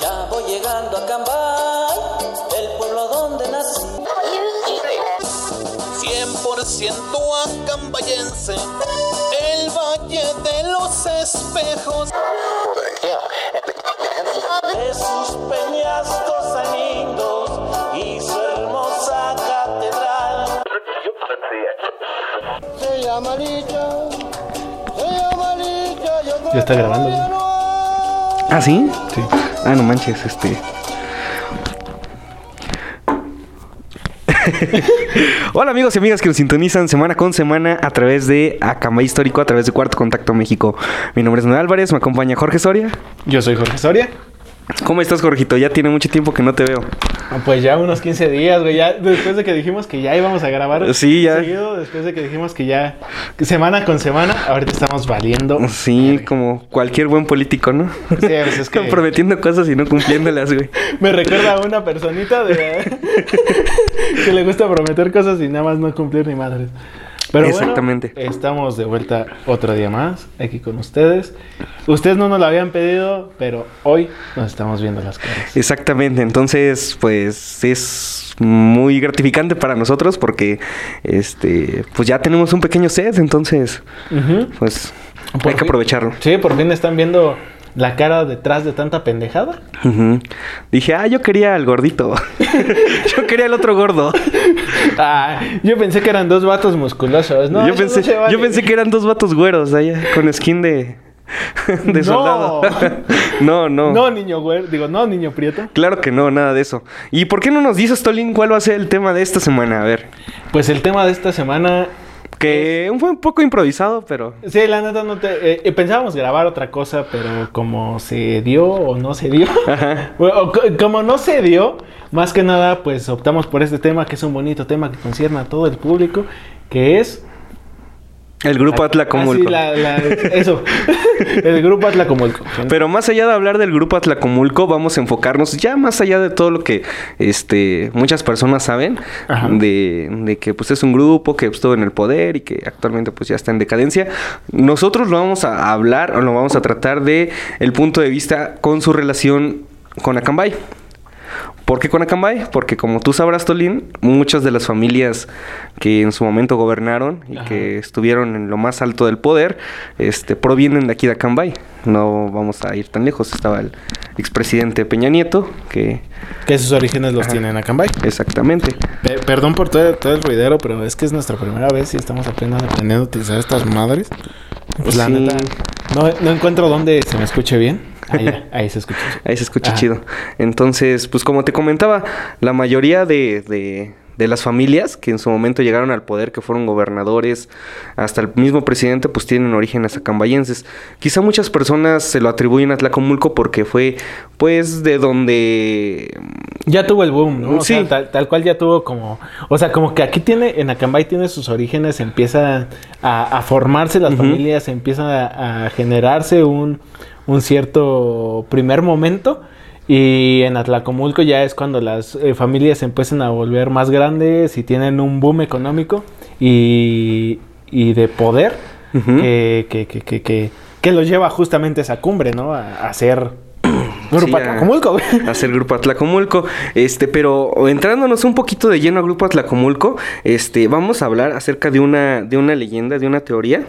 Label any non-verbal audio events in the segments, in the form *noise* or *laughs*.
Ya voy llegando a Cambay, el pueblo donde nací. 100% acambayense, el valle de los espejos. De sus peñascos tan lindos y su hermosa catedral. Se llama Licha, se llama Licha, yo Ya está grabando, ¿Ah, sí? Sí. Ah, no manches, este. *laughs* Hola amigos y amigas que nos sintonizan semana con semana a través de Acambay Histórico, a través de Cuarto Contacto México. Mi nombre es Noel Álvarez, me acompaña Jorge Soria. Yo soy Jorge Soria. ¿Cómo estás, Jorgito? Ya tiene mucho tiempo que no te veo. Ah, Pues ya unos 15 días, güey. Ya después de que dijimos que ya íbamos a grabar. Sí, ya. Seguido, después de que dijimos que ya. semana con semana, ahorita estamos valiendo. Sí, como cualquier buen político, ¿no? Sí, pues es *laughs* que- Prometiendo cosas y no cumpliéndolas, güey. *laughs* Me recuerda a una personita de. *laughs* que le gusta prometer cosas y nada más no cumplir ni madres. Pero Exactamente. bueno, estamos de vuelta otro día más aquí con ustedes. Ustedes no nos lo habían pedido, pero hoy nos estamos viendo las caras. Exactamente, entonces pues es muy gratificante para nosotros porque este pues ya tenemos un pequeño set, entonces pues Por hay que aprovecharlo. Sí, por fin están viendo la cara detrás de tanta pendejada. Dije, ah, yo quería al gordito. *laughs* yo quería al otro gordo. Ah, yo pensé que eran dos vatos musculosos. No, yo, no pensé, vale. yo pensé que eran dos vatos güeros allá con skin de, *laughs* de soldado. *laughs* no, no. No, niño güey. Digo, no, niño prieto. Claro que no, nada de eso. ¿Y por qué no nos dices, Tolín, cuál va a ser el tema de esta semana? A ver. Pues el tema de esta semana Que fue un poco improvisado, pero... Sí, la neta no te... eh, eh, pensábamos grabar otra cosa, pero como se dio o no se dio, *laughs* Ajá. o- como no se dio, más que nada, pues optamos por este tema, que es un bonito tema que concierne a todo el público, que es... El grupo Ah, Atlacomulco. sí, la- la- eso, *laughs* el grupo Atlacomulco. Pero más allá de hablar del grupo Atlacomulco, vamos a enfocarnos ya más allá de todo lo que este muchas personas saben de, de que pues es un grupo que estuvo en el poder y que actualmente pues ya está en decadencia. Nosotros lo vamos a hablar o lo vamos a tratar de el punto de vista con su relación con Acambay. ¿Por qué con Acambay? Porque como tú sabrás, Tolín, muchas de las familias que en su momento gobernaron y Ajá. que estuvieron en lo más alto del poder, este, provienen de aquí de Acambay. No vamos a ir tan lejos. Estaba el expresidente Peña Nieto, que Que sus orígenes los Ajá. tienen a Cambay. exactamente. Pe- perdón por todo, todo el ruidero, pero es que es nuestra primera vez y estamos apenas aprendiendo a utilizar estas madres. Pues la Sí. neta, no, no encuentro dónde se me escuche bien. Ahí, *laughs* ahí se escucha. Ahí se escucha Ajá. chido. Entonces, pues como te comentaba, la mayoría de, de- de las familias que en su momento llegaron al poder, que fueron gobernadores, hasta el mismo presidente, pues tienen orígenes acambayenses. Quizá muchas personas se lo atribuyen a Tlacomulco porque fue, pues, de donde... Ya tuvo el boom, ¿no? O Sí. sea, tal, tal cual ya tuvo como... O sea, como que aquí tiene, en Acambay tiene sus orígenes, empieza a, a formarse las familias, empieza a, a generarse un, un cierto primer momento. Y en Atlacomulco ya es cuando las eh, familias se empiezan a volver más grandes y tienen un boom económico y, y de poder Ujú. que, que, que, que, que, que los lleva justamente a esa cumbre, ¿no? A, a ser Grupo Sí, a- Atlacomulco, güey. hacer Grupo Atlacomulco. Este, pero entrándonos un poquito de lleno a Grupo Atlacomulco, este, vamos a hablar acerca de una, de una leyenda, de una teoría.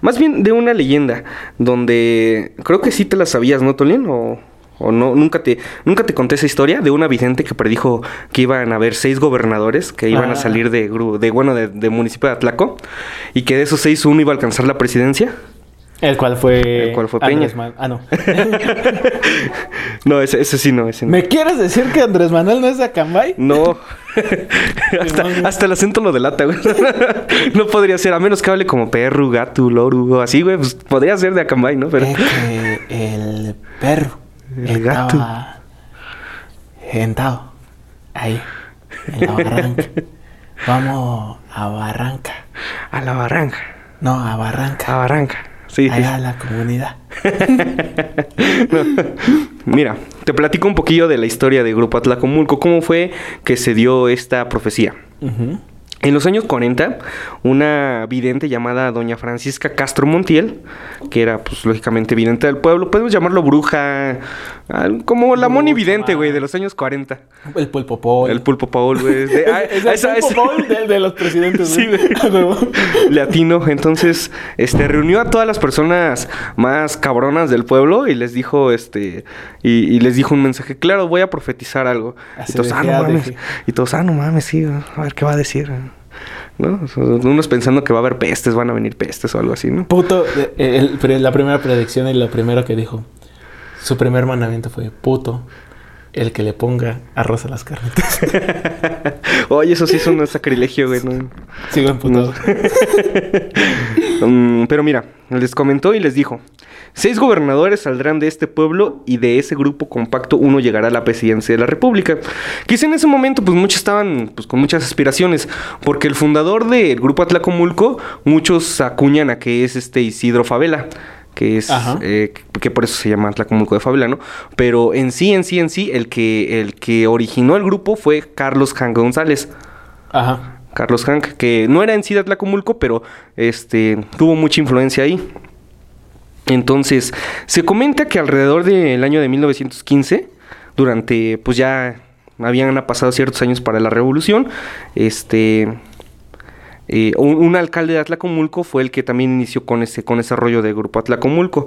Más bien de una leyenda, donde creo que sí te la sabías, ¿no, Tolín? O, o no, nunca te, nunca te conté esa historia de una vidente que predijo que iban a haber seis gobernadores que iban Ah. a salir de, de bueno, de, de municipio de Atlaco, y que de esos seis uno iba a alcanzar la presidencia. El cual fue. El cual fue Andrés Peña. Man- Ah, no. *laughs* no, ese, ese sí no, ese no. ¿Me quieres decir que Andrés Manuel no es de Acambay? No. *laughs* *laughs* hasta, hasta el acento lo delata, güey. no podría ser, a menos que hable como perro, gato, loro, o así, güey. Pues podría ser de Acambay, ¿no? Pero... Es que el perro El gato. sentado ahí, en la barranca. Vamos a Barranca. A la barranca. No, a Barranca. A barranca. Sí, sí. Allá a la comunidad. *laughs* Mira, te platico un poquillo de la historia de Grupo Atlacomulco. ¿Cómo fue que se dio esta profecía? En los años 40, una vidente llamada doña Francisca Castro Montiel, que era pues lógicamente vidente del pueblo, podemos llamarlo bruja, como la moni vidente, güey, de los años 40. El pulpo Paul. El pulpo Paul, güey. es de- ah, *laughs* Es el pulpo Paul de, de los presidentes, Sí, güey. huevo. *laughs* Latino. Entonces, este, reunió a todas las personas más cabronas del pueblo y les dijo, este, y, y les dijo un mensaje, claro, voy a profetizar algo. Así y todos, de ah, no ah, de mames. Y todos, ah, no mames, sí, a ver qué va a decir. ¿No? Unos pensando que va a haber pestes, van a venir pestes o algo así, ¿no? Puto, eh, el- la primera predicción y lo primero que dijo. Su primer mandamiento fue puto, el que le ponga arroz a las carnitas. *laughs* Oye, eso sí es un sacrilegio, güey. ¿no? Sigo emputado. *laughs* Mm, pero mira, les comentó y les dijo: Seis gobernadores saldrán de este pueblo y de ese grupo compacto uno llegará a la presidencia de la República. Quizá en ese momento, pues muchos estaban pues, con muchas aspiraciones, porque el fundador del grupo Atlacomulco, muchos acuñan a que es este Isidro Favela. Que es eh, que- por eso se llama Atlacomulco de Favela, ¿no? Pero en sí, en sí, en sí, el que, el que originó el grupo fue Carlos Jan González. Ajá. Carlos Hank, que no era en sí de Atlacomulco, pero este, tuvo mucha influencia ahí. Entonces, se comenta que alrededor del año de 1915, durante, pues ya habían pasado ciertos años para la revolución, este, eh, un, un alcalde de Atlacomulco fue el que también inició con ese, con ese rollo de grupo Atlacomulco.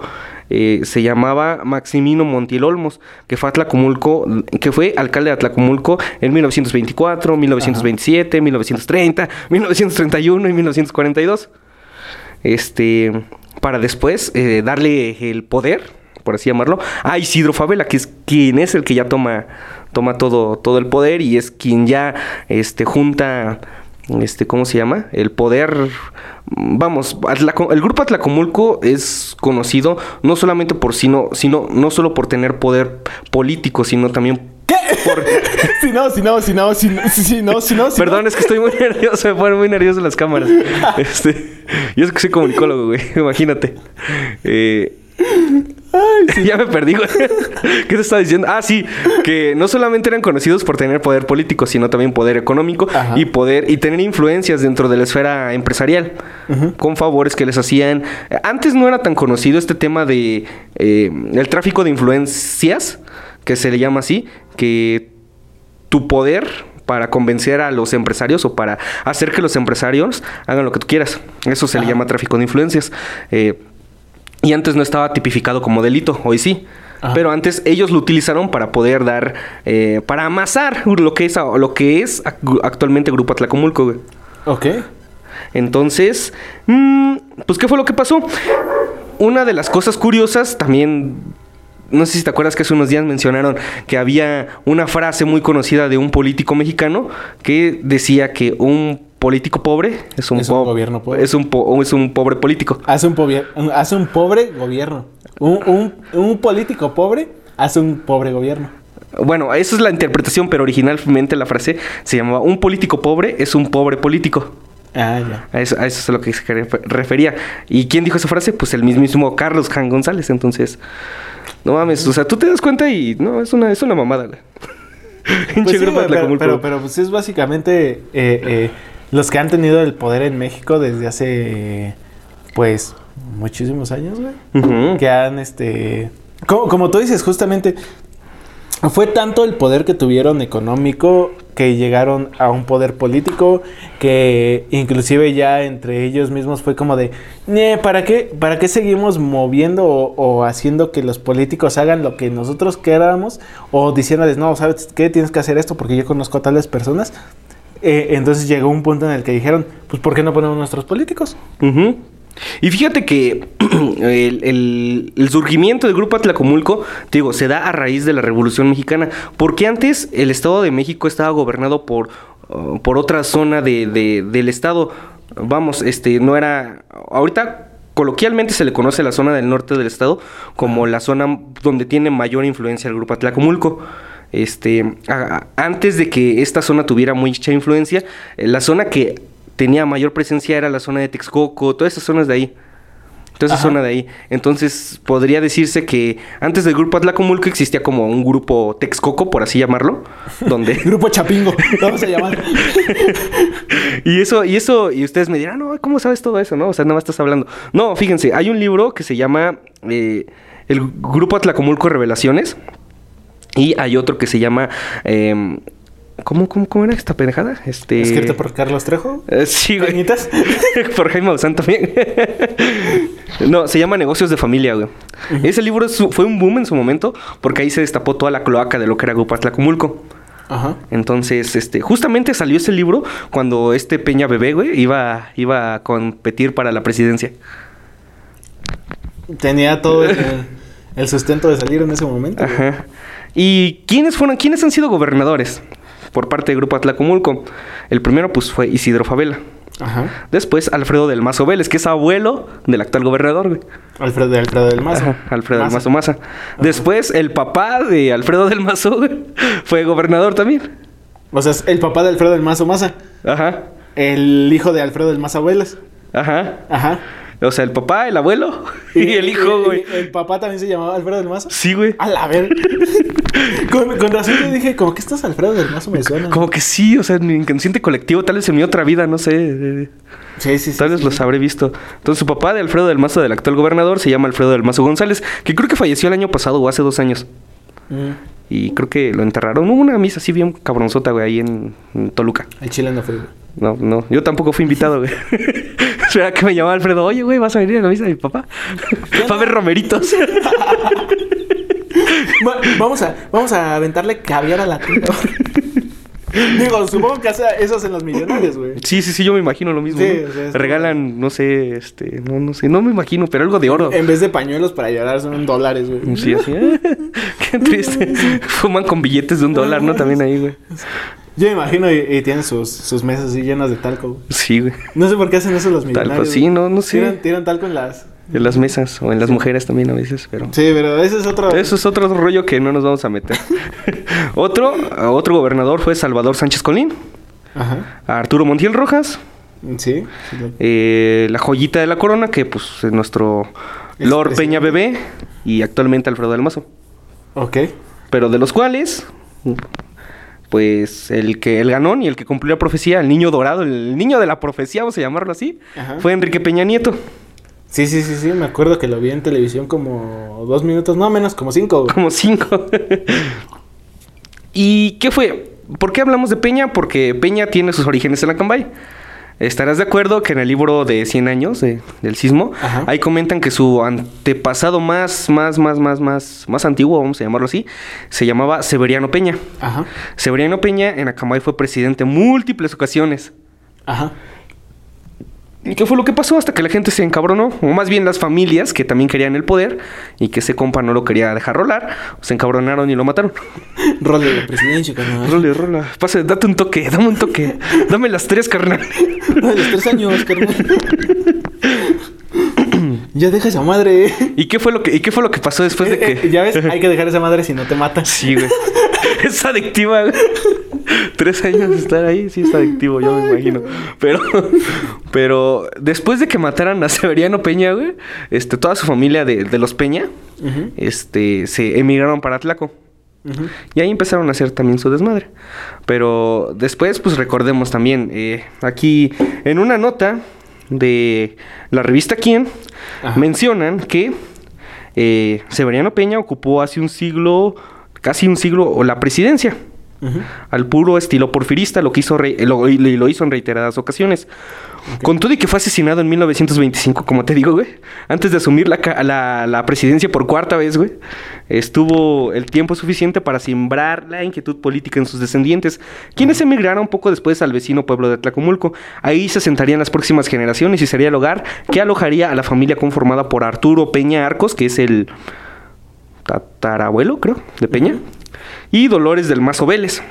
Eh, se llamaba Maximino Montiel Olmos, que fue Atlacomulco, que fue alcalde de Atlacomulco en 1924, 1927, 1930, 1931 y 1942. Este, para después eh, darle el poder, por así llamarlo, a Isidro Favela, que es quien es el que ya toma, toma todo, todo el poder y es quien ya este, junta este, ¿cómo se llama? El poder, vamos, Atlaco- el grupo Atlacomulco es conocido no solamente por sino, sino no solo por tener poder político, sino también ¿Qué? *laughs* si no, si no, si no, si no, si no, si no. si Perdón, es que estoy muy *laughs* nervioso, me ponen muy nervioso las cámaras. *laughs* Este, yo es que soy comunicólogo, güey, imagínate. Eh, *laughs* ya me perdí, güey. *laughs* ¿Qué te estaba diciendo? Ah, sí, que no solamente eran conocidos por tener poder político, sino también poder económico Ajá. y poder y tener influencias dentro de la esfera empresarial, con favores que les hacían. Antes no era tan conocido este tema de eh, el tráfico de influencias, que se le llama así, que tu poder para convencer a los empresarios o para hacer que los empresarios hagan lo que tú quieras. Eso se le llama tráfico de influencias. Eh, y antes no estaba tipificado como delito, hoy sí. Ajá. Pero antes ellos lo utilizaron para poder dar, eh, para amasar lo que es, lo que es ac- actualmente Grupo Atlacomulco, güey. Ok. Entonces, mm, pues, ¿qué fue lo que pasó? Una de las cosas curiosas también. No sé si te acuerdas que hace unos días mencionaron que había una frase muy conocida de un político mexicano que decía que un político pobre es un, Es un gobierno pobre. Es un, po- es un pobre político. Hace un, pobre, hace un pobre gobierno. Un, un, un político pobre hace un pobre gobierno. Bueno, esa es la interpretación, pero originalmente la frase se llamaba un político pobre es un pobre político. Ah, ya. A eso, a eso es a lo que se refer- refería. ¿Y quién dijo esa frase? Pues el mismísimo Carlos Jan González. Entonces, no mames, o sea, tú te das cuenta y no, es una, es una mamada, güey. *laughs* Pues sí, pero, pero, pero, pues es básicamente eh, eh, los que han tenido el poder en México desde hace, pues, muchísimos años, güey. Que han, este... Como, como tú dices, justamente, fue tanto el poder que tuvieron económico que llegaron a un poder político que inclusive ya entre ellos mismos fue como de, "Nie, ¿para qué, ¿para qué seguimos moviendo o, o haciendo que los políticos hagan lo que nosotros queramos? O diciéndoles, no, ¿sabes qué? Tienes que hacer esto porque yo conozco a tales personas. Eh, entonces llegó un punto en el que dijeron, pues ¿por qué no ponemos nuestros políticos? Y fíjate que *clears throat* el, surgimiento del grupo Atlacomulco, te digo, se da a raíz de la Revolución Mexicana, porque antes el Estado de México estaba gobernado por, uh, por otra zona de- del Estado. Vamos, este, no era... Ahorita coloquialmente se le conoce la zona del norte del Estado como la zona donde tiene mayor influencia el grupo Atlacomulco. Este, a- antes de que esta zona tuviera mucha influencia, eh, la zona que tenía mayor presencia era la zona de Texcoco, todas esas zonas de ahí. Entonces Ajá. zona de ahí. Entonces podría decirse que antes del grupo Atlacomulco existía como un grupo Texcoco, por así llamarlo, donde *laughs* Grupo Chapingo, *laughs* vamos a llamar. y eso y eso y ustedes me dirán, "No, ¿cómo sabes todo eso, no? O sea, nada más estás hablando." No, fíjense, hay un libro que se llama eh, el grupo Atlacomulco Revelaciones y hay otro que se llama em, ¿Cómo, cómo, cómo era esta pendejada? Este... Escrito por Carlos Trejo. Eh, sí, güey. ¿Cañitas? *laughs* Por Jaime Maussan también. *laughs* no, se llama Negocios de Familia, güey. Ese libro es fue un boom en su momento porque ahí se destapó toda la cloaca de lo que era Grupo Atlacomulco. Ajá. Entonces, este, justamente salió ese libro cuando este Peña Bebé, güey, iba, iba a competir para la presidencia. Tenía todo el, *laughs* el sustento de salir en ese momento. güey. Ajá. ¿Y quiénes fueron, quiénes han sido gobernadores por parte del Grupo Atlacomulco? El primero, pues, fue Isidro Favela. Ajá. Después, Alfredo del Mazo Vélez, que es abuelo del actual gobernador, güey. Alfredo, de Alfredo del Mazo. Ajá, Alfredo del Mazo Maza. Después, el papá de Alfredo del Mazo güey, *laughs* fue gobernador también. O sea, es el papá de Alfredo del Mazo Maza. Ajá, El hijo de Alfredo del Mazo Abuelas. ajá. Ajá. O sea, el papá, el abuelo *laughs* y el hijo, güey. El papá también se llamaba Alfredo del Mazo. Sí, güey. A la ver. *laughs* con, con razón yo dije, como que estás Alfredo del Mazo me suena. Como que sí, o sea, en mi inconsciente colectivo, tal vez en mi otra vida, no sé. Sí, sí, sí. Tal vez sí. los habré visto. Entonces, su papá de Alfredo del Mazo, del actual gobernador, se llama Alfredo del Mazo González, que creo que falleció el año pasado o hace dos años. Mm, Y creo que lo enterraron. Hubo una misa así bien cabronzota, güey, ahí en, en Toluca. el chile no fue. güey. No, no, yo tampoco fui invitado, güey. *laughs* Será que me llamaba Alfredo, oye, güey, vas a venir a la misa de mi papá. Va a ver romeritos. *laughs* Va- vamos a, vamos a aventarle caviar a la tía. *laughs* *laughs* Digo, supongo que hace eso hacen los millonarios, güey. sí, sí, sí, yo me imagino lo mismo. Sí, ¿no? o sea, Regalan, no sé, este, no, no sé, no me imagino, pero algo de oro. En vez de pañuelos para llorar son dólares, güey. Sí, así. ah, *laughs* Qué triste. Fuman con billetes de un dólar, ¿no? También ahí, güey. Yo me imagino y, y tienen sus, sus mesas así llenas de talco. güey. Sí, güey. No sé por qué hacen eso los millonarios. Talco, sí, no, no sé. Tiran, tiran talco en las... En las mesas o en las mujeres también a veces, pero... Sí, pero ese es otro... Eso es otro rollo que no nos vamos a meter. *laughs* otro, otro gobernador fue Salvador Sánchez Colín, Ajá. Arturo Montiel Rojas, Sí. eh, la joyita de la corona, que pues es nuestro Es- Lord es- Peña Bebé y actualmente Alfredo del Mazo. Ok. Pero de los cuales, pues el que el ganón y el que cumplió la profecía, el niño dorado, el niño de la profecía, vamos a llamarlo así, Ajá. fue Enrique Peña Nieto. Sí, sí, sí, sí. Me acuerdo que lo vi en televisión como dos minutos, no menos, como cinco. güey. *laughs* Como cinco. ¿Y qué fue? ¿Por qué hablamos de Peña? Porque Peña tiene sus orígenes en la Cambay. Estarás de acuerdo que en el libro de 100 años de- del sismo, Ajá. ahí comentan que su antepasado más, más, más, más, más, más antiguo, vamos a llamarlo así, se llamaba Severiano Peña. Ajá. Severiano Peña en Acambay fue presidente en múltiples ocasiones. Ajá. ¿Y qué fue lo que pasó? Hasta que la gente se encabronó, o más bien las familias que también querían el poder y que ese compa no lo quería dejar rolar, se encabronaron y lo mataron. *laughs* Rol de la presidencia, carnal. Role, rola. Pase, date un toque, dame un toque. Dame las tres, carnal. *laughs* Los tres años, carnal. *laughs* ya deja esa madre. ¿Y qué fue lo que, y qué fue lo que pasó después de Eh, que. eh, ya ves, hay que dejar esa madre si no te mata. Sí, güey. Es adictiva, güey. Tres años de estar ahí, sí es adictivo, yo me imagino. Pero, pero después de que mataran a Severiano Peña, güey, este, toda su familia de, de los Peña, este, se emigraron para Tlaco. ujú. Y ahí empezaron a hacer también su desmadre. Pero después, pues recordemos también, eh, aquí en una nota de la revista Quién, Ajá. mencionan que eh, Severiano Peña ocupó hace un siglo, casi un siglo, o la presidencia. Al puro estilo porfirista, lo, que hizo re- lo, hizo en reiteradas ocasiones. Con todo y que fue asesinado en 1925, como te digo, güey. Antes de asumir la, la presidencia por cuarta vez, güey. Estuvo el tiempo suficiente para sembrar la inquietud política en sus descendientes, quienes emigraron poco después al vecino pueblo de Tlacomulco. Ahí se sentarían las próximas generaciones y sería el hogar que alojaría a la familia conformada por Arturo Peña Arcos, que es el tatarabuelo, creo, de Peña, y Dolores del Mazo Vélez,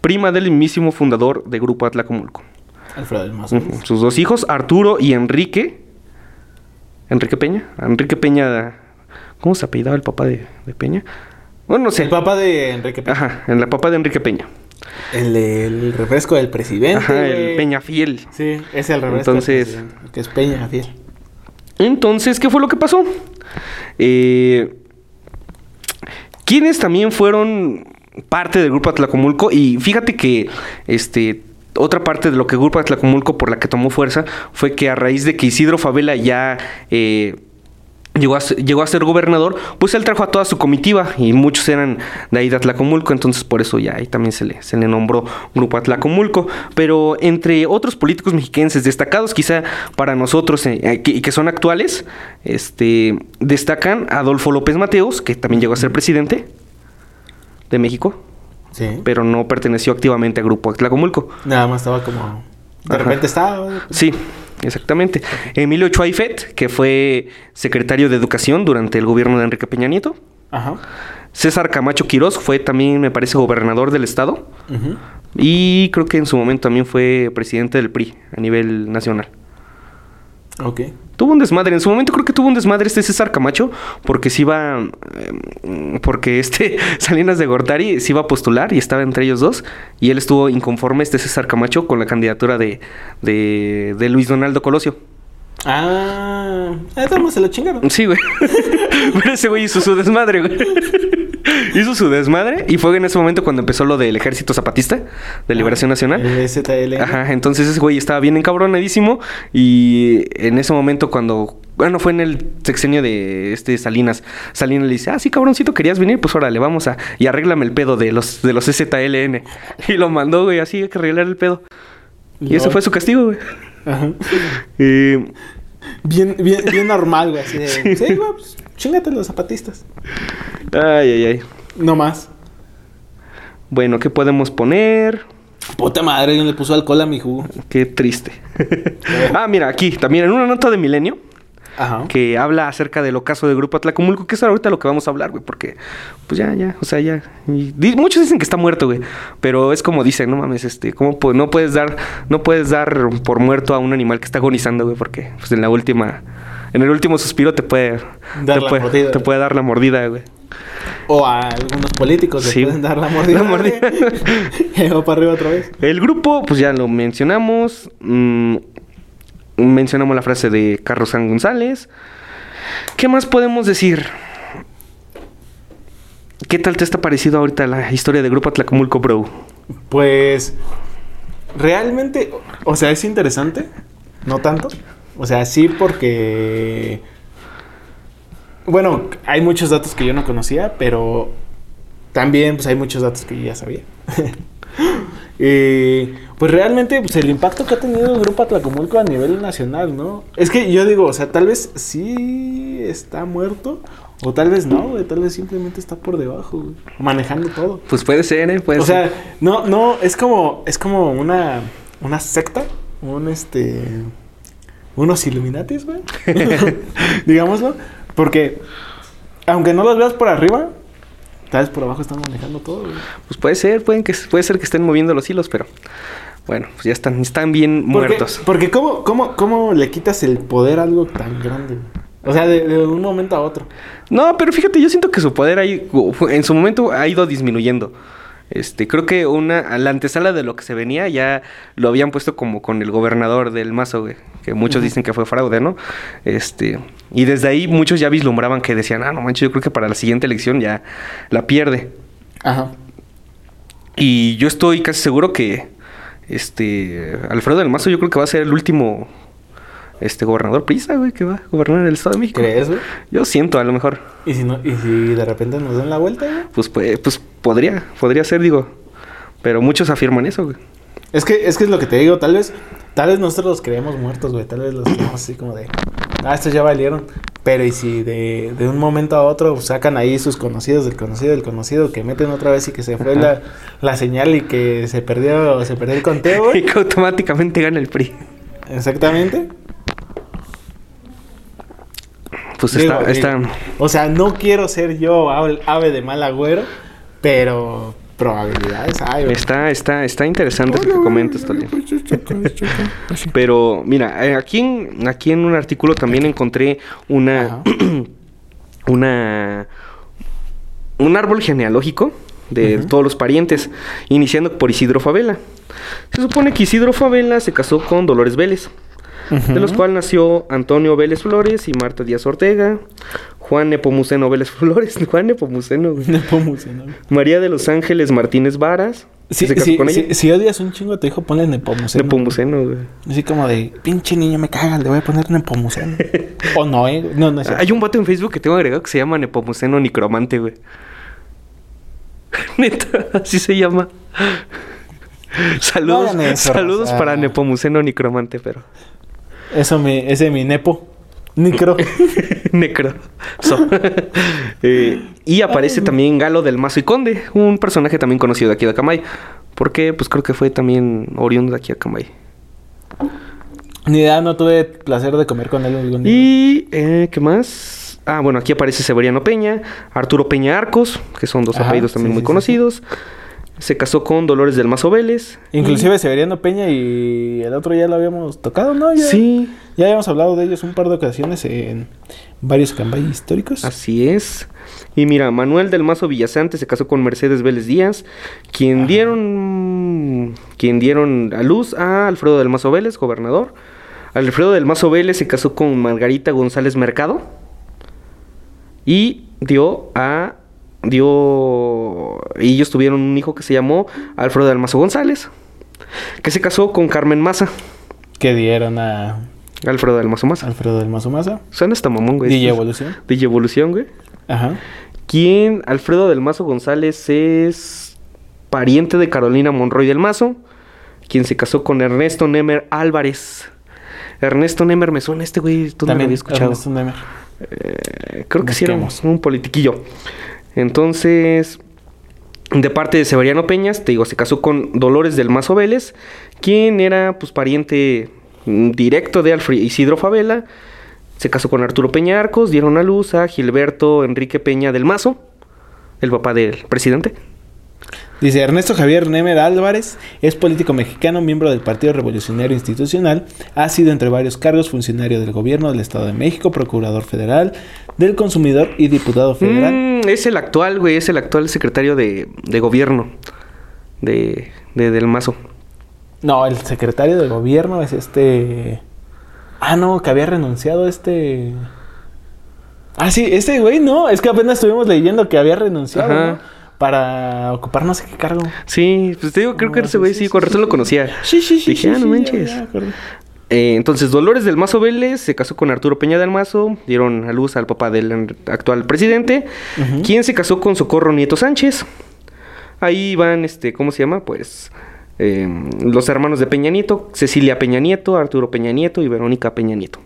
prima del mismísimo fundador de Grupo Atlacomulco. Alfredo del Mazo. Sus dos hijos, Arturo y Enrique. ¿Enrique Peña? Enrique Peña. ¿Cómo se apellidaba el papá de, de Peña? Bueno, no sé. El papá de Enrique Peña. Ajá, en la papá de Enrique Peña. El, el refresco del presidente. Ajá, el. Peña Fiel. Sí, es el refresco. Entonces- del Que es Peña, fiel. Entonces, ¿qué fue lo que pasó? Eh, quienes también fueron parte del grupo Atlacomulco y fíjate que este otra parte de lo que grupo Atlacomulco por la que tomó fuerza fue que a raíz de que Isidro Favela ya eh, llegó a, ser, llegó a ser gobernador, pues él trajo a toda su comitiva y muchos eran de ahí de Atlacomulco, entonces por eso ya ahí también se le, se le nombró Grupo Atlacomulco. Pero entre otros políticos mexiquenses destacados, quizá para nosotros y eh, que, que, son actuales, este, destacan Adolfo López Mateos, que también llegó a ser presidente de México. Sí. Pero no perteneció activamente al Grupo Atlacomulco. Nada más estaba como... De Ajá. repente estaba... Sí. Exactamente. Emilio Chuaifet, que fue secretario de Educación durante el gobierno de Enrique Peña Nieto. Ajá. César Camacho Quirós fue también, me parece, gobernador del estado. Uh -huh. Y creo que en su momento también fue presidente del PRI a nivel nacional. Ok. Tuvo un desmadre. En su momento creo que tuvo un desmadre este César Camacho porque se iba. Eh, porque este *laughs* Salinas de Gortari se iba a postular y estaba entre ellos dos. Y él estuvo inconforme, este César Camacho, con la candidatura de, de, de Luis Donaldo Colosio. Ah, estamos se lo chingaron. Sí, güey. *laughs* Pero ese güey hizo su desmadre, güey. Hizo su desmadre y fue en ese momento cuando empezó lo del Ejército Zapatista de Liberación ah, Nacional. El ZL. Ajá, entonces ese güey estaba bien encabronadísimo y en ese momento cuando bueno, fue en el sexenio de este Salinas. Salinas le dice, ah, sí, cabroncito, querías venir, pues órale, vamos a... Y arréglame el pedo de los, de los ZLN. Y lo mandó, güey, así hay que arreglar el pedo. Y no. ese fue su castigo, güey. Ajá. Eh, bien, bien, bien normal, güey. Así de, *laughs* sí, sí güey, pues chingate los zapatistas. Ay, ay, ay. No más. Bueno, ¿qué podemos poner? Puta madre, alguien le puso alcohol a mi jugo. Qué triste. ah, mira, aquí, también en una nota de Milenio. Ajá. que habla acerca del ocaso del grupo Atlacomulco, que es ahorita lo que vamos a hablar, güey, porque pues ya, ya, o sea, ya. Y, di, muchos dicen que está muerto, güey, pero es como dicen, no mames, este, ¿cómo pues, no puedes dar, no puedes dar por muerto a un animal que está agonizando, güey, porque pues en la última, en el último suspiro te puede, dar te, la puede, mordida, te puede dar la mordida, güey. O a algunos políticos le Sí. pueden dar la mordida. La mordida. va *laughs* para arriba otra vez. El grupo, pues ya lo mencionamos. mm, mencionamos la frase de Carlos San González. ¿Qué más podemos decir? ¿Qué tal te está parecido ahorita la historia del grupo Atlacomulco Bro? Pues realmente, o sea, es interesante, no tanto. O sea, sí porque bueno, hay muchos datos que yo no conocía, pero también pues hay muchos datos que yo ya sabía. *laughs* Eh, pues realmente pues el impacto que ha tenido el grupo Atlacomulco a nivel nacional, ¿no? Es que yo digo, o sea, tal vez sí está muerto o tal vez no, güey, tal vez simplemente está por debajo, güey, manejando todo. Pues puede ser, ¿eh? Puede o ser. sea, no, no, es como, es como una, una secta, un este, unos Illuminatis, güey, *laughs* *laughs* digámoslo, porque aunque no los veas por arriba, tal vez por abajo están manejando todo, güey. Pues puede ser, pueden que, puede ser que estén moviendo los hilos, pero bueno, pues ya están, están bien Porque- muertos. Porque ¿cómo, cómo, ¿cómo le quitas el poder a algo tan grande? O sea, de, de un momento a otro. No, pero fíjate, yo siento que su poder ahí, en su momento ha ido disminuyendo. Este, creo que una, la antesala de lo que se venía ya lo habían puesto como con el gobernador del Mazo, güey, que muchos dicen que fue fraude, ¿no? Este, y desde ahí muchos ya vislumbraban que decían, ah, no manches, yo creo que para la siguiente elección ya la pierde. Ajá. Y yo estoy casi seguro que, este, Alfredo del Mazo yo creo que va a ser el último, este, gobernador prisa, güey, que va a gobernar el Estado de México. ¿Crees, güey? Yo siento, a lo mejor. ¿Y si, no, ¿Y si de repente nos dan la vuelta, güey? Pues, pues, pues podría, podría ser, digo. Pero muchos afirman eso, güey. Es que, es que es lo que te digo, tal vez, tal vez nosotros los creemos muertos, güey. Tal vez los creemos así como de, ah, estos ya valieron. Pero y si de, de un momento a otro sacan ahí sus conocidos del conocido del conocido, que meten otra vez y que se fue la, la señal y que se perdió, se perdió el conteo, *laughs* Y güey. que automáticamente gana el PRI. Exactamente. Pues Digo, está, está. digo, O sea, no quiero ser yo ave ave de mal agüero, pero probabilidades hay. Está, está, está interesante lo que comentas, Tolín. Pero, mira, eh, aquí en, aquí en un artículo también encontré una. *clears throat* Una. un árbol genealógico de todos los parientes, iniciando por Isidro Favela. Se supone que Isidro Favela se casó con Dolores Vélez. De los cuales nació Antonio Vélez Flores y Marta Díaz Ortega, Juan Nepomuceno Vélez *laughs* Flores, Juan Nepomuceno, güey. Nepomuceno. María de los Ángeles Martínez Varas, Sí, sí, con sí, si odias un chingo a tu hijo, ponle Nepomuceno. Nepomuceno, güey. Así como de, pinche niño me caga, le voy a poner Nepomuceno. *laughs* o no, ¿eh? No, no es cierto. Hay un vato en Facebook que tengo agregado que se llama Nepomuceno Nicromante, güey. *laughs* Neta, así se llama. Saludos, eso, saludos para Nepomuceno Nicromante, pero. Eso me, ese mi Nepo. *laughs* Necro. So. *laughs* Eh, y aparece también Galo del Mazo y Conde, un personaje también conocido de aquí de Acamay. Porque, pues creo que fue también oriundo de aquí de Acamay. Ni idea, no tuve placer de comer con él algún día. Y, eh, ¿qué más? Ah, bueno, aquí aparece Severiano Peña, Arturo Peña Arcos, que son dos Ajá, apellidos también sí, muy sí, sí, conocidos. Se casó con Dolores del Mazo Vélez. Inclusive Severiano Peña y el otro ya lo habíamos tocado, ¿no? Ya, Sí, Ya habíamos hablado de ellos un par de ocasiones en varios cambay históricos. así es. Y mira, Manuel del Mazo Villasante se casó con Mercedes Vélez Díaz, quien dieron quien dieron a luz a Alfredo del Mazo Vélez, gobernador. Alfredo del Mazo Vélez se casó con Margarita González Mercado y dio a dio y ellos tuvieron un hijo que se llamó Alfredo del Mazo González, que se casó con Carmen Maza, Que dieron a Alfredo del Mazo Maza. Alfredo del Mazo Maza. Suena hasta mamón, güey. DJ Evolución. DJ Evolución, güey. Ajá. Quien Alfredo del Mazo González es pariente de Carolina Monroy del Mazo, quien se casó con Ernesto Nemer Álvarez. Ernesto Nemer me suena este güey, tú no lo También había escuchado. Ernesto Nemer. Eh, creo que sí era un politiquillo. Entonces, de parte de Severiano Peñas, te digo, se casó con Dolores del Mazo Vélez, quien era pues pariente mm, directo de Alfred Isidro Favela. Se casó con Arturo Peña Arcos, dieron a luz a Gilberto Enrique Peña del Mazo, el papá del presidente. Dice Ernesto Javier Nemer Álvarez es político mexicano, miembro del Partido Revolucionario Institucional, ha sido entre varios cargos funcionario del gobierno del Estado de México, procurador federal, del consumidor y diputado federal. Mm, es el actual, güey, es el actual secretario de, de gobierno de, de- del Mazo. No, el secretario de gobierno es este. Ah, no, que había renunciado este. Ah, sí, este güey, no. Es que apenas estuvimos leyendo que había renunciado, Ajá. ¿no? Para ocupar no sé qué cargo. Sí, pues te digo, creo que ese güey sí, con razón lo conocía. Sí, sí, sí. Dije, sí, ah, no sí, ya- manches. ya. Eh, entonces, Dolores del Mazo Vélez se casó con Arturo Peña del Mazo, dieron a luz al papá del actual presidente, Ujú. quien se casó con Socorro Nieto Sánchez. Ahí van, este, ¿cómo se llama? Pues eh, los hermanos de Peña Nieto, Cecilia Peña Nieto, Arturo Peña Nieto y Verónica Peña Nieto.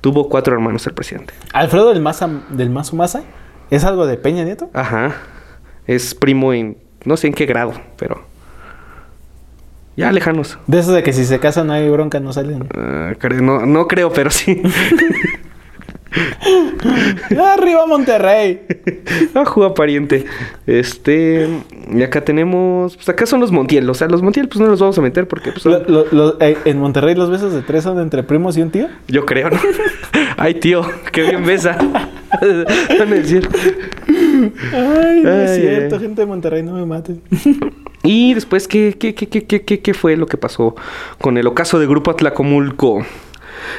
Tuvo cuatro hermanos el presidente. Alfredo del, Maza, del Mazo Maza. ¿Es algo de Peña Nieto? Ajá. Es primo en, no sé en qué grado, pero... Ya lejanos. De eso de que si se casan no hay bronca, no salen. Ah, no, no creo, pero sí. *laughs* ¡Arriba Monterrey! *laughs* Ajua pariente. Este. Y acá tenemos. Pues acá son los Montiel. O sea, los Montiel, pues no los vamos a meter porque. Pues, son- Lo- lo- lo- eh, en Monterrey los besos de tres son entre primos y un tío. Yo creo, ¿no? *laughs* Ay, tío, qué bien besa. Van a decir. Ay, no es cierto, ay. gente de Monterrey, no me maten. *laughs* Y después, ¿qué, qué, qué, qué, qué, fue lo que pasó con el ocaso de Grupo Atlacomulco?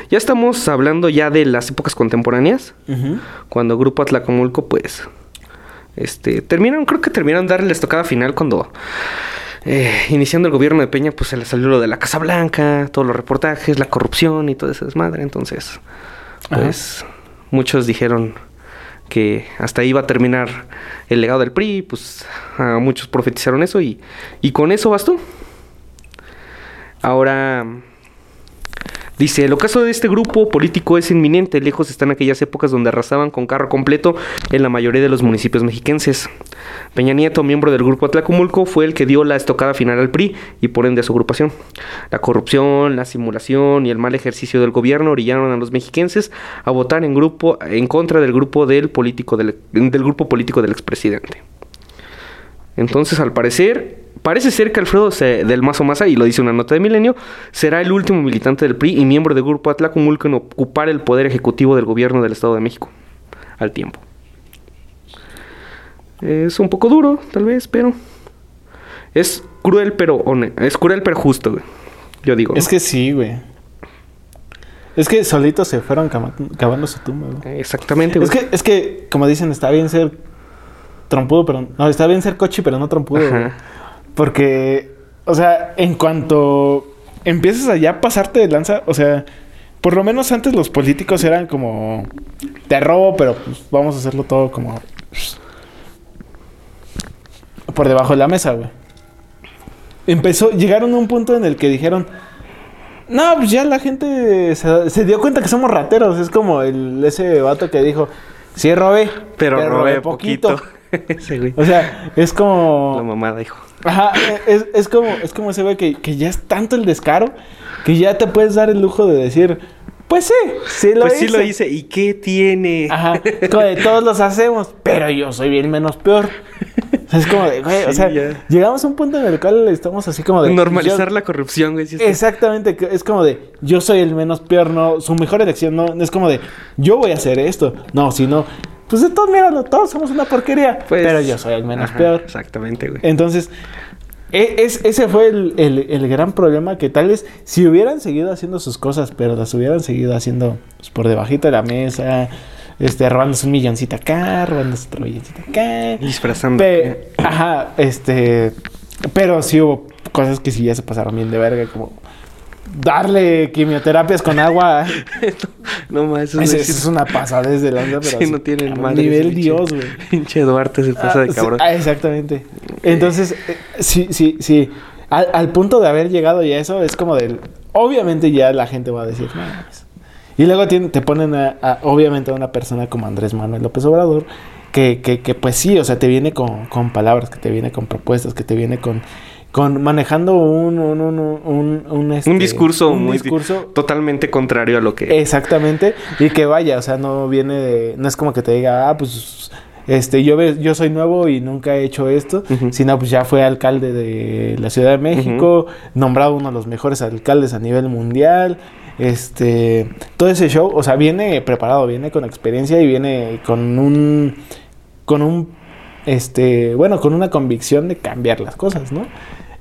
Ya estamos hablando ya de las épocas contemporáneas. Cuando Grupo Atlacomulco, pues. Este. Terminaron, creo que terminaron de darle la estocada final cuando. eh, iniciando el gobierno de Peña, pues se le salió lo de la Casa Blanca, todos los reportajes, la corrupción y todo ese desmadre. Entonces, pues. Muchos dijeron que hasta ahí iba a terminar el legado del PRI, pues muchos profetizaron eso y, y con eso bastó. Ahora, dice, el ocaso de este grupo político es inminente, lejos están aquellas épocas donde arrasaban con carro completo en la mayoría de los municipios mexiquenses. Peña Nieto, miembro del grupo Atlacomulco, fue el que dio la estocada final al PRI y por ende a su agrupación. La corrupción, la simulación y el mal ejercicio del gobierno orillaron a los mexiquenses a votar en grupo en contra del grupo del político del, del grupo político del expresidente. Entonces, al parecer, parece ser que Alfredo se- del Mazo Maza, y lo dice una nota de Milenio, será el último militante del PRI y miembro del grupo Atlacomulco en ocupar el poder ejecutivo del gobierno del Estado de México al tiempo. Es un poco duro, tal vez, pero es cruel pero es cruel pero justo, güey. Yo digo. ¿no? Es que sí, güey. Es que solitos se fueron cavando su tumba, güey. Exactamente, güey. Es que, es que, como dicen, está bien ser trompudo, pero... No, está bien ser cochi, pero no trompudo, Ajá. güey. Porque, o sea, en cuanto empiezas a ya pasarte de lanza, o sea... Por lo menos antes los políticos eran como... Te robo, pero pues vamos a hacerlo todo como... Por debajo de la mesa, güey. Empezó... Llegaron a un punto en el que dijeron... No, pues ya la gente se, se dio cuenta que somos rateros. Es como el, ese vato que dijo... Sí, robé, Pero, robé poquito. *laughs* Güey. O sea, es La como... mamada, hijo. Ajá, es, es como, es como ese güey que, que ya es tanto el descaro que ya te puedes dar el lujo de decir, pues sí, sí lo pues hice. sí lo hice. ¿Y qué tiene? Ajá, como de todos los hacemos, pero yo soy bien menos peor. O sea, es como de, güey, o sea, ya. llegamos a un punto en el cual estamos así como de... Normalizar yo- la corrupción, güey. Exactamente, que es como de, yo soy el menos peor, no, su mejor elección no, no es como de, yo voy a hacer esto. No, sino, pues de todos, míralo, todos somos una porquería, Pues, pero yo soy el menos ajá, peor. Exactamente, güey. Entonces, e- es, ese fue el, el- el gran problema que tal vez si hubieran seguido haciendo sus cosas, pero las hubieran seguido haciendo pues, por debajito de la mesa, este, robándose un milloncito acá, robándose otro milloncito acá. Disfrazando. Pe- ajá, este, pero sí hubo cosas que sí ya se pasaron bien de verga, como darle quimioterapias con agua. *laughs* no más, eso es esa es una pasada desde la onda, pero Sí, sí, no tienen a madre. Nivel Dios, güey. Pinche Duarte se pasa Ah, de sí, cabrón. ah, exactamente. Entonces, eh, sí, sí, sí. Al, al punto de haber llegado ya eso, es como del... Obviamente ya la gente va a decir, no, mames". Y luego tiene- te ponen a, a, obviamente a una persona como Andrés Manuel López Obrador, que, que, que pues sí, o sea, te viene con, con palabras, que te viene con propuestas, que te viene con... Con manejando un un, un, un, un, este, un discurso un muy discurso totalmente contrario a lo que Exactamente. Y que vaya, o sea, no viene de. No es como que te diga, ah, pues. Este, yo, ve- yo soy nuevo y nunca he hecho esto, sino pues ya fue alcalde de la Ciudad de México, nombrado uno de los mejores alcaldes a nivel mundial, este, todo ese show, o sea, viene preparado, viene con experiencia y viene con un, con un, este, bueno, con una convicción de cambiar las cosas, ¿no?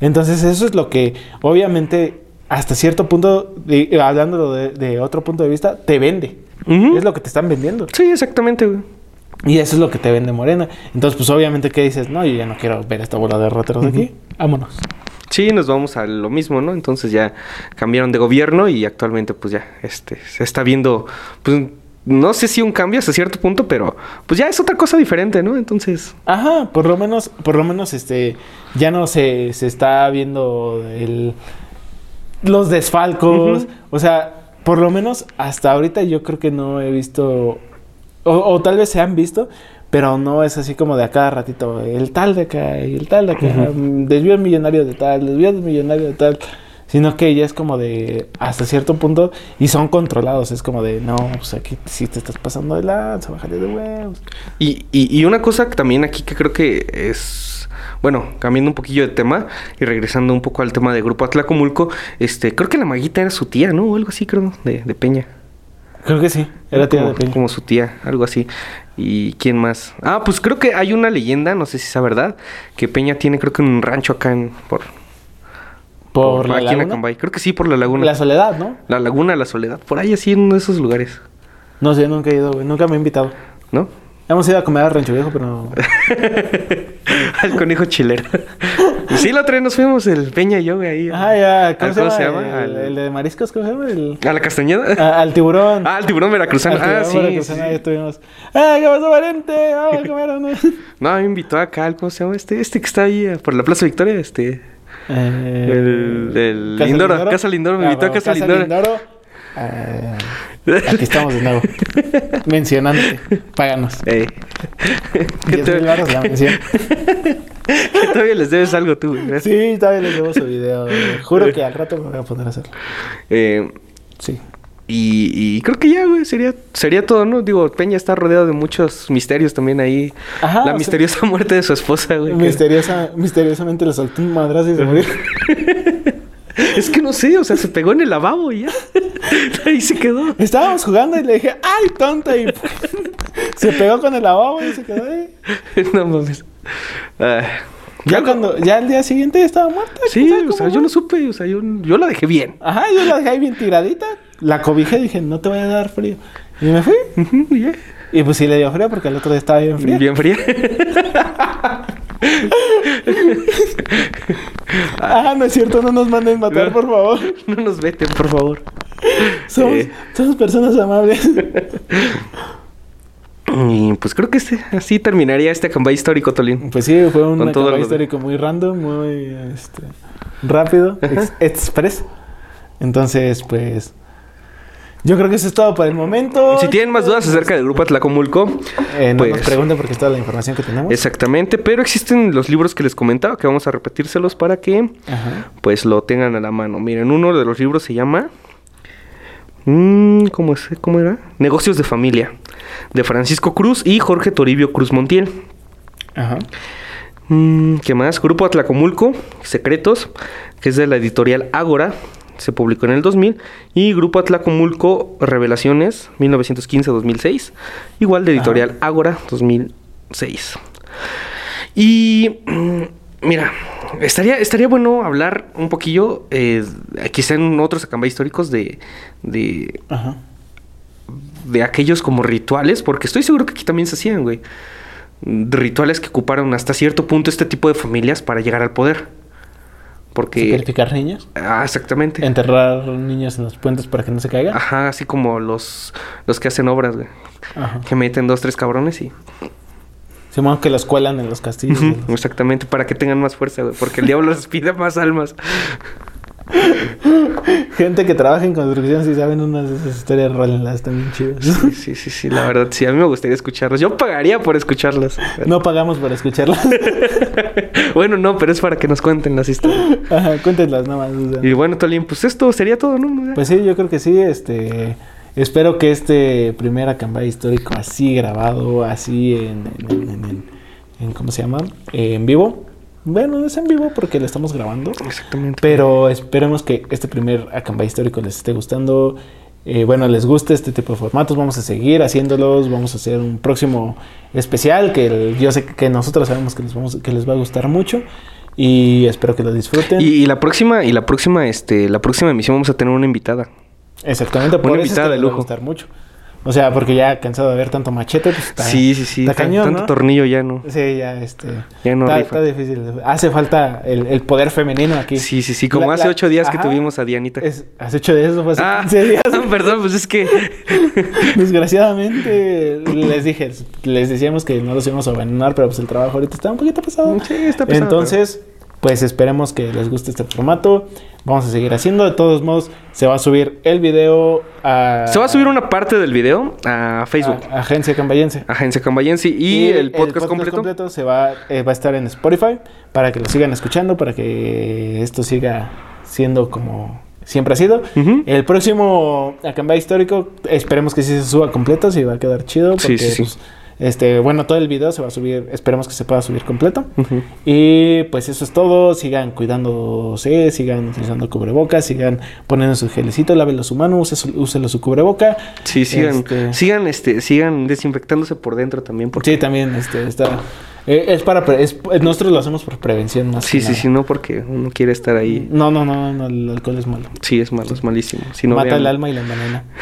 Entonces eso es lo que, obviamente, hasta cierto punto, de- hablando de, de otro punto de vista, te vende. Es lo que te están vendiendo. Sí, exactamente, güey. Y eso es lo que te vende Morena. Entonces, pues obviamente, ¿qué dices? No, yo ya no quiero ver esta bola de rateros de aquí. Vámonos. Sí, nos vamos a lo mismo, ¿no? Entonces ya cambiaron de gobierno y actualmente pues ya este se está viendo pues no sé si un cambio hasta cierto punto, pero pues ya es otra cosa diferente, ¿no? Entonces, Ajá, por lo menos, por lo menos, este, ya no se, se está viendo el, los desfalcos. O sea, por lo menos hasta ahorita yo creo que no he visto, o, o tal vez se han visto, pero no es así como de a cada ratito, el tal de acá y el tal de acá, mm, desvío el millonario de tal, desvío el millonario de tal. Sino que ya es como de hasta cierto punto y son controlados. Es como de no, pues aquí sí te estás pasando de lanza, bájale de huevos. y, y, y una cosa también aquí que creo que es, bueno, cambiando un poquillo de tema y regresando un poco al tema de Grupo Atlacomulco, este, creo que la maguita era su tía, ¿no? O algo así, creo, de, de Peña. Creo que sí, era tía como, de Peña. como su tía, algo así. ¿Y quién más? Ah, pues creo que hay una leyenda, no sé si es verdad, que Peña tiene creo que un rancho acá en por, Por, la aquí en laguna. Acambay. Creo que sí, por la laguna. La soledad, ¿no? La laguna, la soledad. Por ahí así en uno de esos lugares. No sé, nunca he ido, güey. Nunca me he invitado. ¿No? Hemos ido a comer a Rancho Viejo, pero no. *laughs* Al conejo chilero. Y sí, la otra vez nos fuimos el Peña y yo, güey, ahí. Ah, ya. ¿Cómo, ¿Al se, cómo llama? se llama? El, Al- el de mariscos, ¿cómo se llama? El... ¿A la castañeda? a- *laughs* al tiburón. Ah, el tiburón veracruzano. Al Ah, tiburón sí. veracruzano, sí. ahí estuvimos. ¡Ah, qué pasó, valiente! Vamos a comer, ¿no? *laughs* No, me invitó acá, al- ¿cómo se llama este? Este que está ahí eh, por la Plaza Victoria, este. Eh, El- el ¿Casa Lindoro, Casa Lindoro, me Ah, invitó a bueno, Casa Lindoro. Lindoro. Eh, aquí estamos de nuevo. *laughs* Mencionante. Páganos. Eh. ¿Qué 10 te- baros la mención. *laughs* que todavía les debes algo tú, güey. Sí, todavía les debo su video. Juro que al rato me voy a poner a hacerlo. Eh, Sí. Y, y creo que ya, güey, sería, sería todo, ¿no? Digo, Peña está rodeado de muchos misterios también ahí. Ajá, la sea- misteriosa *laughs* muerte de su esposa, güey. que- Misteriosa, misteriosamente le soltó un madrazo y se murió. *laughs* Es que no sé, o sea, se pegó en el lavabo y ya. *laughs* ahí se quedó. Estábamos jugando y le dije, ¡ay, tonta! Y se pegó con el lavabo y se quedó ahí. no mames. Ah, Ya cuando, ya al día siguiente ya estaba muerta. Sí, ¿quién sabe o sea, cómo yo no fue? supe, o sea, yo, yo la dejé bien. Ajá, yo la dejé ahí bien tiradita. la cobijé y dije, no te voy a dar frío. Y me fui. Y pues sí le dio frío porque el otro día estaba bien frío. Bien fría. *laughs* Ah, no es cierto, no nos manden matar, por favor. no nos veten, por favor. Somos, Eh. somos personas amables. *laughs* Y pues creo que este, así terminaría este cambay histórico, Tolín. Pues sí, fue un de- histórico muy random, muy este, rápido, ex- express. Entonces, pues. Yo creo que eso es todo por el momento. Si tienen más dudas acerca del grupo Atlacomulco, Eh, no pues- nos pregunten porque es toda la información que tenemos. exactamente, pero existen los libros que les comentaba que vamos a repetírselos para que Ajá. pues lo tengan a la mano. Miren, uno de los libros se llama mm, ¿cómo es? ¿Cómo era? Negocios de familia de Francisco Cruz y Jorge Toribio Cruz Montiel. Ajá. Mm, ¿Qué más? Grupo Atlacomulco, Secretos, que es de la editorial Ágora, se publicó en el 2000. Y Grupo Atlacomulco, Revelaciones, 1915-2006, igual de editorial Ágora, 2006. Y mm, mira, estaría, estaría bueno hablar un poquillo, eh, quizá en otros acambay históricos, de, de, Ajá. de aquellos como rituales, porque estoy seguro que aquí también se hacían, güey. Rituales que ocuparon hasta cierto punto este tipo de familias para llegar al poder. Porque... Sacrificar niños. Ah, exactamente. Enterrar niños en los puentes para que no se caigan. Ajá, así como los, los que hacen obras, güey. Ajá. Que meten dos, tres cabrones y... Simón que los cuelan en los castillos. Los- Exactamente, para que tengan más fuerza, güey. Porque el diablo *laughs* les pide más almas. Gente que trabaja en construcción, si saben unas de esas historias, rólenlas, están bien chidas. Sí, sí, sí, sí, la verdad. Sí, a mí me gustaría escucharlas. Yo pagaría por escucharlas. No pagamos por escucharlas. *laughs* bueno, no, pero es para que nos cuenten las historias. Ajá, cuéntenlas nada más. o sea. Y bueno, Tolín, pues esto sería todo, ¿no? Pues sí, yo creo que sí, este... Espero que este primer acambay histórico así grabado, así en, en, en- en- en- ¿cómo se llama? Eh, en vivo. Bueno, no es en vivo porque lo estamos grabando. Exactamente. Pero esperemos que este primer acambay histórico les esté gustando. Eh, bueno, les guste este tipo de formatos. Vamos a seguir haciéndolos. Vamos a hacer un próximo especial que el- yo sé que nosotros sabemos que les, vamos, que les va a gustar mucho. Y espero que lo disfruten. Y, y la próxima, y la próxima, este, la próxima emisión vamos a tener una invitada. Exactamente, por Una eso es que de les va a lujo. gustar mucho. O sea, porque ya cansado de ver tanto machete, pues está, sí, sí, sí. está cañón, tanto ¿no? tornillo ya no. Sí, ya este. Ya no está, rifa. está difícil. Hace falta el, el poder femenino aquí. Sí, sí, sí. Como La- hace la- ocho días que tuvimos a Dianita. Es- hace ocho días, no fue hace Ah, 15 días. *laughs* perdón, pues es que. *laughs* Desgraciadamente, les dije, les decíamos que no los íbamos a abandonar, pero pues el trabajo ahorita está un poquito pesado. Sí, está pesado, Entonces, pues esperemos que les guste este formato. Vamos a seguir haciendo. De todos modos, se va a subir el video a. Se va a subir una parte del video a Facebook. a- Agencia Cambayense. Agencia Cambayense y, el podcast, completo. se va, eh, va a estar en Spotify para que lo sigan escuchando, para que esto siga siendo como siempre ha sido. El próximo Acambay histórico, esperemos que sí se suba completo, si va a quedar chido. Sí, Porque, sí, sí. pues, este, bueno, todo el video se va a subir, esperemos que se pueda subir completo. Y pues eso es todo. Sigan cuidándose, sigan utilizando cubrebocas, sigan poniendo su gelecito, lávenlo su mano, use su, cubreboca. Sí, sigan, Este- sigan, este, sigan desinfectándose por dentro también. Porque... Sí, también este, está. eh, es para. pre- es- nosotros lo hacemos por prevención más. Sí, que sí, nada. sí, no porque uno quiere estar ahí. No, no, no, no, el alcohol es malo. Sí, es malo, es malísimo. Si no, Mata vean- el alma y la envenena. *laughs*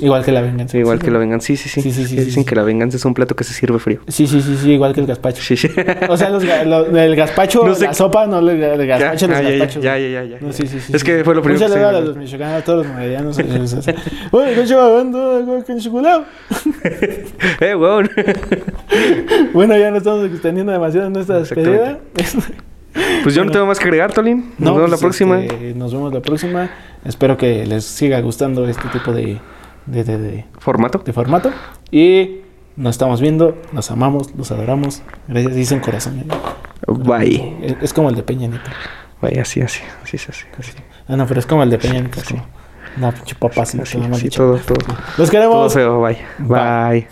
igual que la venganza. Sí, igual que la venganza. Sí, sí, sí. Sí, sí, sí, Dicen sí, sí. que la venganza es un plato que se sirve frío. Sí, sí, sí, sí, igual que el gazpacho. Sí, sí. O sea, los, el gazpacho, No sé la qué- sopa, no el, el Ya, gazpacho, los ah, ya, ya, gazpachos. ya, ya, ya, ya. No, sí, sí, sí, Es sí. que fue lo primero Un que se saludo me a los michoacanos, a todos los medianos. *laughs* Oye, ¿qué chavando con chocolate? *laughs* Eh, weón. *laughs* Bueno, ya no estamos extendiendo demasiado en esta despedida. Pues yo no tengo más que agregar, Tolín. Nos vemos la pues, próxima. este, nos vemos la próxima. Espero que les siga gustando este tipo de, de, de, de- Formato. de formato. Y nos estamos viendo, nos amamos, los adoramos. Gracias, dicen corazón. Bye. Es, es como el de Peña Nieto. Bye, así, así. Así, así. así. Ah, no, pero es como el de Peña Nieto. como Una pinche papa así. Así, todo todo, todo. Los queremos. Todo feo. Bye. Bye. Bye.